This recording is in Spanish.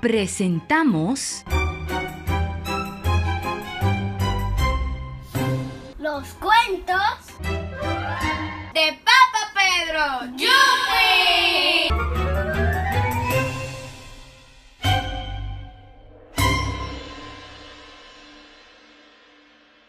presentamos Los cuentos de Papa Pedro.